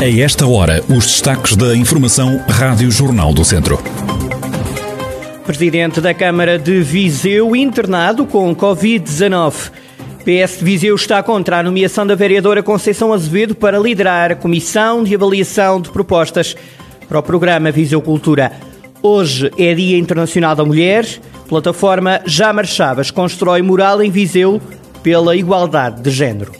A esta hora, os destaques da Informação Rádio Jornal do Centro. Presidente da Câmara de Viseu internado com Covid-19. PS de Viseu está contra a nomeação da vereadora Conceição Azevedo para liderar a Comissão de Avaliação de Propostas para o programa Viseu Cultura. Hoje é Dia Internacional da Mulher. Plataforma Jamar Chaves constrói mural em Viseu pela igualdade de género.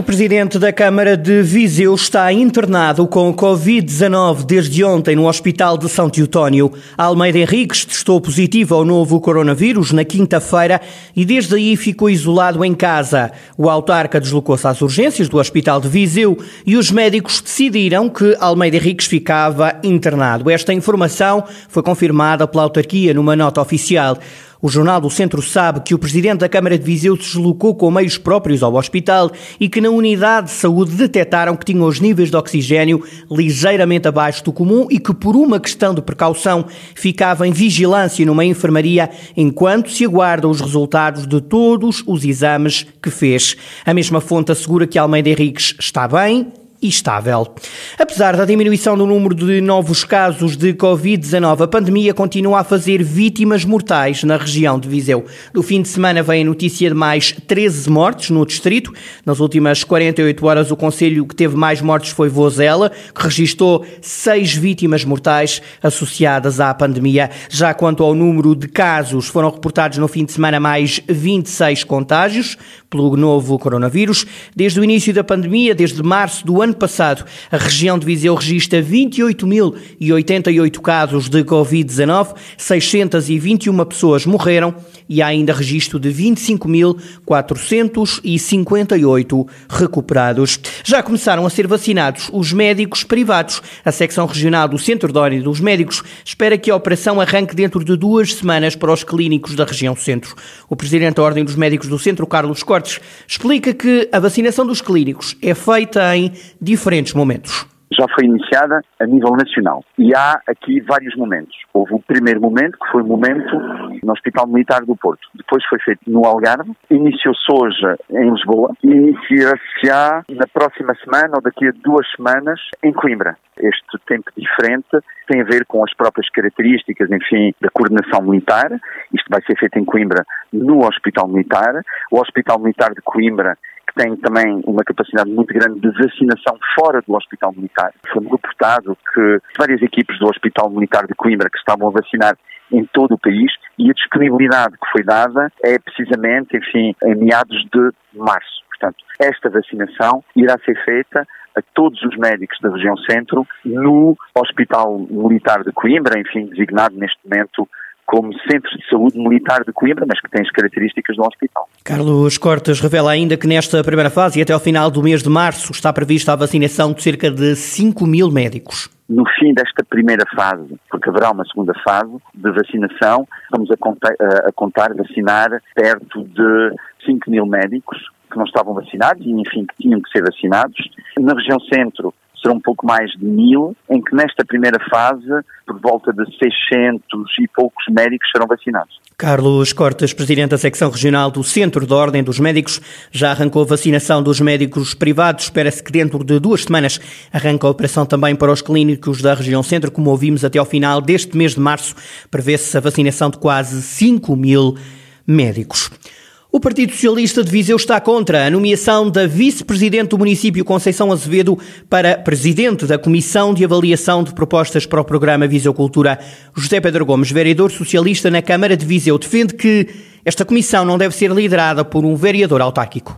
O presidente da Câmara de Viseu está internado com Covid-19 desde ontem no Hospital de São Teotónio. Almeida Henriques testou positivo ao novo coronavírus na quinta-feira e desde aí ficou isolado em casa. O autarca deslocou-se às urgências do Hospital de Viseu e os médicos decidiram que Almeida Henriques ficava internado. Esta informação foi confirmada pela autarquia numa nota oficial. O Jornal do Centro sabe que o presidente da Câmara de Viseu se deslocou com meios próprios ao hospital e que na unidade de saúde detectaram que tinha os níveis de oxigênio ligeiramente abaixo do comum e que, por uma questão de precaução, ficava em vigilância numa enfermaria enquanto se aguardam os resultados de todos os exames que fez. A mesma fonte assegura que Almeida Henriques está bem, e estável. Apesar da diminuição do número de novos casos de Covid-19, a pandemia continua a fazer vítimas mortais na região de Viseu. No fim de semana vem a notícia de mais 13 mortes no distrito. Nas últimas 48 horas, o Conselho que teve mais mortes foi Vozela, que registrou seis vítimas mortais associadas à pandemia. Já quanto ao número de casos, foram reportados no fim de semana mais 26 contágios pelo novo coronavírus. Desde o início da pandemia, desde março do ano passado, a região de Viseu registra 28.088 casos de Covid-19, 621 pessoas morreram e há ainda registro de 25.458 recuperados. Já começaram a ser vacinados os médicos privados. A secção regional do Centro de Ordem dos Médicos espera que a operação arranque dentro de duas semanas para os clínicos da região centro. O presidente da Ordem dos Médicos do Centro, Carlos Cortes, explica que a vacinação dos clínicos é feita em diferentes momentos já foi iniciada a nível nacional. E há aqui vários momentos. Houve o primeiro momento, que foi o momento no Hospital Militar do Porto. Depois foi feito no Algarve. Iniciou-se hoje em Lisboa. E iniciar-se-á na próxima semana ou daqui a duas semanas em Coimbra. Este tempo diferente tem a ver com as próprias características, enfim, da coordenação militar. Isto vai ser feito em Coimbra, no Hospital Militar. O Hospital Militar de Coimbra que tem também uma capacidade muito grande de vacinação fora do Hospital Militar. Foi reportado que várias equipes do Hospital Militar de Coimbra que estavam a vacinar em todo o país e a disponibilidade que foi dada é precisamente, enfim, em meados de março. Portanto, esta vacinação irá ser feita a todos os médicos da região centro no Hospital Militar de Coimbra, enfim, designado neste momento como Centro de Saúde Militar de Coimbra, mas que tem as características do hospital. Carlos Cortes revela ainda que nesta primeira fase e até ao final do mês de março está prevista a vacinação de cerca de 5 mil médicos. No fim desta primeira fase, porque haverá uma segunda fase de vacinação, estamos a contar, a contar vacinar perto de 5 mil médicos que não estavam vacinados e, enfim, que tinham que ser vacinados. Na região centro, serão um pouco mais de mil, em que nesta primeira fase, por volta de 600 e poucos médicos serão vacinados. Carlos Cortes, presidente da secção regional do Centro de Ordem dos Médicos, já arrancou a vacinação dos médicos privados. Espera-se que dentro de duas semanas arranque a operação também para os clínicos da região centro, como ouvimos até ao final deste mês de março. Prevê-se a vacinação de quase 5 mil médicos. O Partido Socialista de Viseu está contra a nomeação da vice-presidente do município Conceição Azevedo para presidente da Comissão de Avaliação de Propostas para o programa Viseu Cultura. José Pedro Gomes, vereador socialista na Câmara de Viseu, defende que esta comissão não deve ser liderada por um vereador autárquico.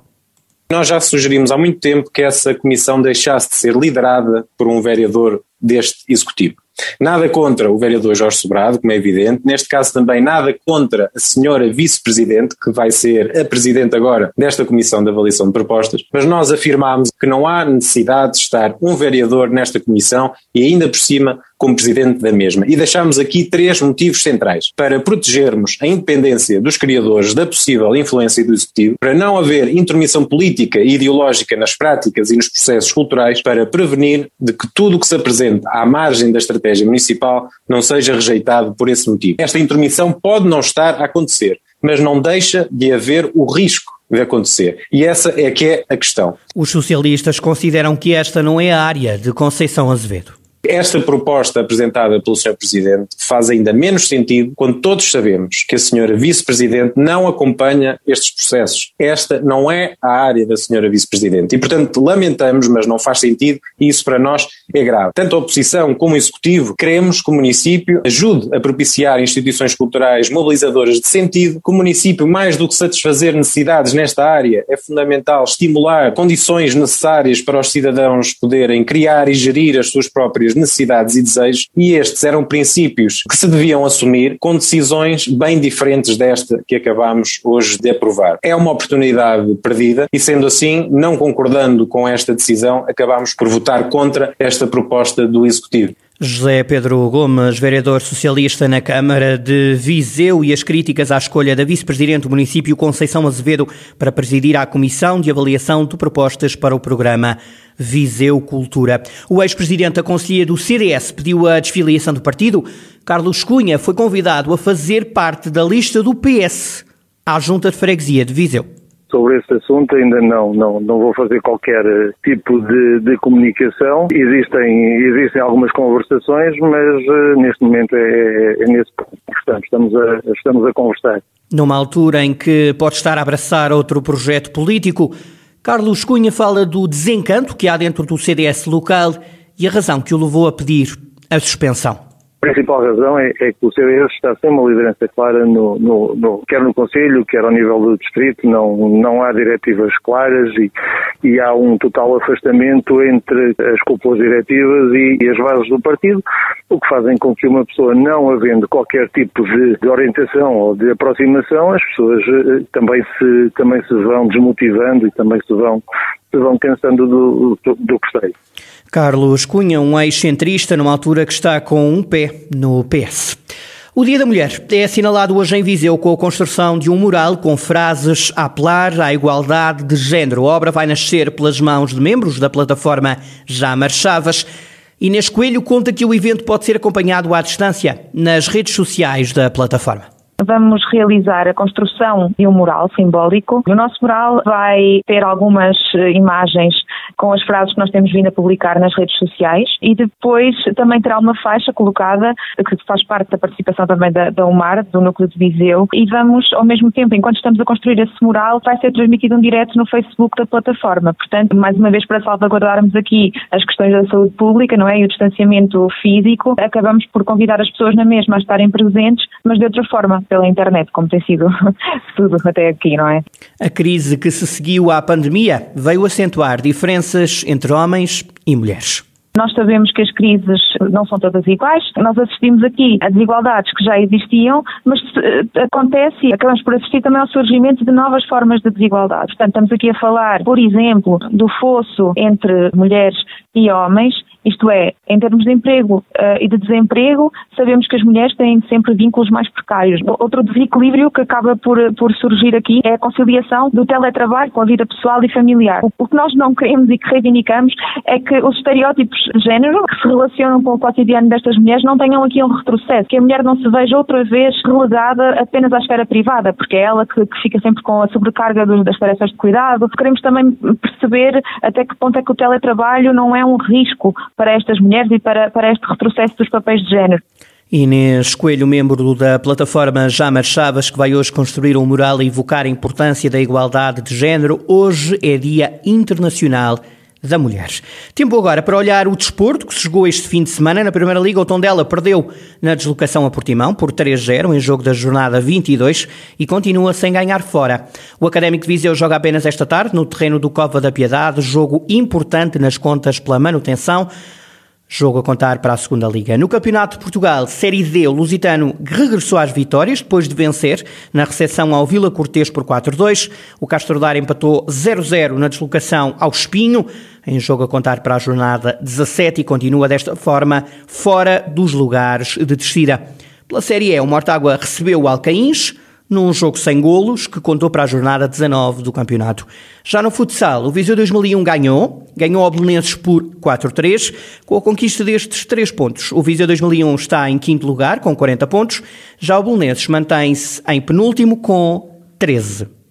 Nós já sugerimos há muito tempo que essa comissão deixasse de ser liderada por um vereador deste executivo. Nada contra o vereador Jorge Sobrado, como é evidente, neste caso também nada contra a senhora vice-presidente, que vai ser a presidente agora desta Comissão de Avaliação de Propostas, mas nós afirmamos que não há necessidade de estar um vereador nesta comissão e ainda por cima como presidente da mesma. E deixamos aqui três motivos centrais para protegermos a independência dos criadores da possível influência do Executivo, para não haver intermissão política e ideológica nas práticas e nos processos culturais, para prevenir de que tudo o que se apresente à margem da estratégia municipal não seja rejeitado por esse motivo. Esta intermissão pode não estar a acontecer, mas não deixa de haver o risco de acontecer. E essa é que é a questão. Os socialistas consideram que esta não é a área de Conceição Azevedo. Esta proposta apresentada pelo Sr. Presidente faz ainda menos sentido quando todos sabemos que a Sra. Vice-Presidente não acompanha estes processos. Esta não é a área da Sra. Vice-Presidente. E, portanto, lamentamos, mas não faz sentido e isso para nós é grave. Tanto a oposição como o Executivo queremos que o município ajude a propiciar instituições culturais mobilizadoras de sentido, que o município, mais do que satisfazer necessidades nesta área, é fundamental estimular condições necessárias para os cidadãos poderem criar e gerir as suas próprias próprias necessidades e desejos, e estes eram princípios que se deviam assumir com decisões bem diferentes desta que acabamos hoje de aprovar. É uma oportunidade perdida e, sendo assim, não concordando com esta decisão, acabamos por votar contra esta proposta do Executivo. José Pedro Gomes, vereador socialista na Câmara de Viseu e as críticas à escolha da vice-presidente do município Conceição Azevedo para presidir a Comissão de Avaliação de Propostas para o programa Viseu Cultura. O ex-presidente da Conselhia do CDS pediu a desfiliação do partido. Carlos Cunha foi convidado a fazer parte da lista do PS à Junta de Freguesia de Viseu sobre esse assunto ainda não, não, não vou fazer qualquer eh, tipo de, de comunicação. Existem, existem algumas conversações, mas uh, neste momento é, é, é nesse ponto que estamos, estamos a, estamos a conversar. Numa altura em que pode estar a abraçar outro projeto político, Carlos Cunha fala do desencanto que há dentro do CDS local e a razão que o levou a pedir a suspensão. Principal razão é, é, que o CDS está sem uma liderança clara, no, no, no, quer no Conselho, quer ao nível do Distrito, não, não há diretivas claras e, e há um total afastamento entre as cúpulas diretivas e, e, as bases do partido, o que fazem com que uma pessoa, não havendo qualquer tipo de, de orientação ou de aproximação, as pessoas eh, também se, também se vão desmotivando e também se vão, se vão cansando do, do, do. Carlos Cunha, um ex-centrista, numa altura que está com um pé no PS. O Dia da Mulher é assinalado hoje em Viseu com a construção de um mural com frases a apelar à igualdade de género. A obra vai nascer pelas mãos de membros da plataforma Já Marchavas. Inês Coelho conta que o evento pode ser acompanhado à distância nas redes sociais da plataforma. Vamos realizar a construção de um mural simbólico. O nosso mural vai ter algumas eh, imagens com as frases que nós temos vindo a publicar nas redes sociais e depois também terá uma faixa colocada que faz parte da participação também da, da UMAR, do Núcleo de Viseu, e vamos, ao mesmo tempo, enquanto estamos a construir esse mural, vai ser transmitido um direto no Facebook da plataforma. Portanto, mais uma vez, para salvaguardarmos aqui as questões da saúde pública, não é? E o distanciamento físico, acabamos por convidar as pessoas na mesma a estarem presentes, mas de outra forma, pela internet, como tem sido tudo até aqui, não é? A crise que se seguiu à pandemia veio acentuar diferenças entre homens e mulheres. Nós sabemos que as crises não são todas iguais. Nós assistimos aqui a desigualdades que já existiam, mas eh, acontece e acabamos por assistir também ao surgimento de novas formas de desigualdade. Portanto, estamos aqui a falar, por exemplo, do fosso entre mulheres e homens isto é, em termos de emprego uh, e de desemprego, sabemos que as mulheres têm sempre vínculos mais precários. Outro desequilíbrio que acaba por, por surgir aqui é a conciliação do teletrabalho com a vida pessoal e familiar. O, o que nós não queremos e que reivindicamos é que os estereótipos de género que se relacionam com o cotidiano destas mulheres não tenham aqui um retrocesso, que a mulher não se veja outra vez relegada apenas à esfera privada, porque é ela que, que fica sempre com a sobrecarga dos, das tarefas de cuidado. Queremos também perceber até que ponto é que o teletrabalho não é um risco para estas mulheres e para, para este retrocesso dos papéis de género. Inês Coelho, membro da plataforma Jamar Chaves, que vai hoje construir um mural e evocar a importância da igualdade de género. Hoje é Dia Internacional da Mulher. Tempo agora para olhar o desporto que se jogou este fim de semana. Na Primeira Liga, o Tondela perdeu na deslocação a Portimão por 3-0 em jogo da jornada 22 e continua sem ganhar fora. O Académico de Viseu joga apenas esta tarde no terreno do Cova da Piedade, jogo importante nas contas pela manutenção. Jogo a contar para a segunda Liga. No Campeonato de Portugal, Série D, o Lusitano regressou às vitórias depois de vencer na recepção ao Vila Cortês por 4-2. O Castro Dar empatou 0-0 na deslocação ao Espinho, em jogo a contar para a jornada 17 e continua desta forma fora dos lugares de descida. Pela Série E, o Mortágua recebeu o Alcaíns, num jogo sem golos que contou para a jornada 19 do campeonato. Já no futsal, o Viseu 2001 ganhou, ganhou ao Belenenses por 4-3, com a conquista destes três pontos. O Viseu 2001 está em quinto lugar, com 40 pontos, já o Belenenses mantém-se em penúltimo, com 13.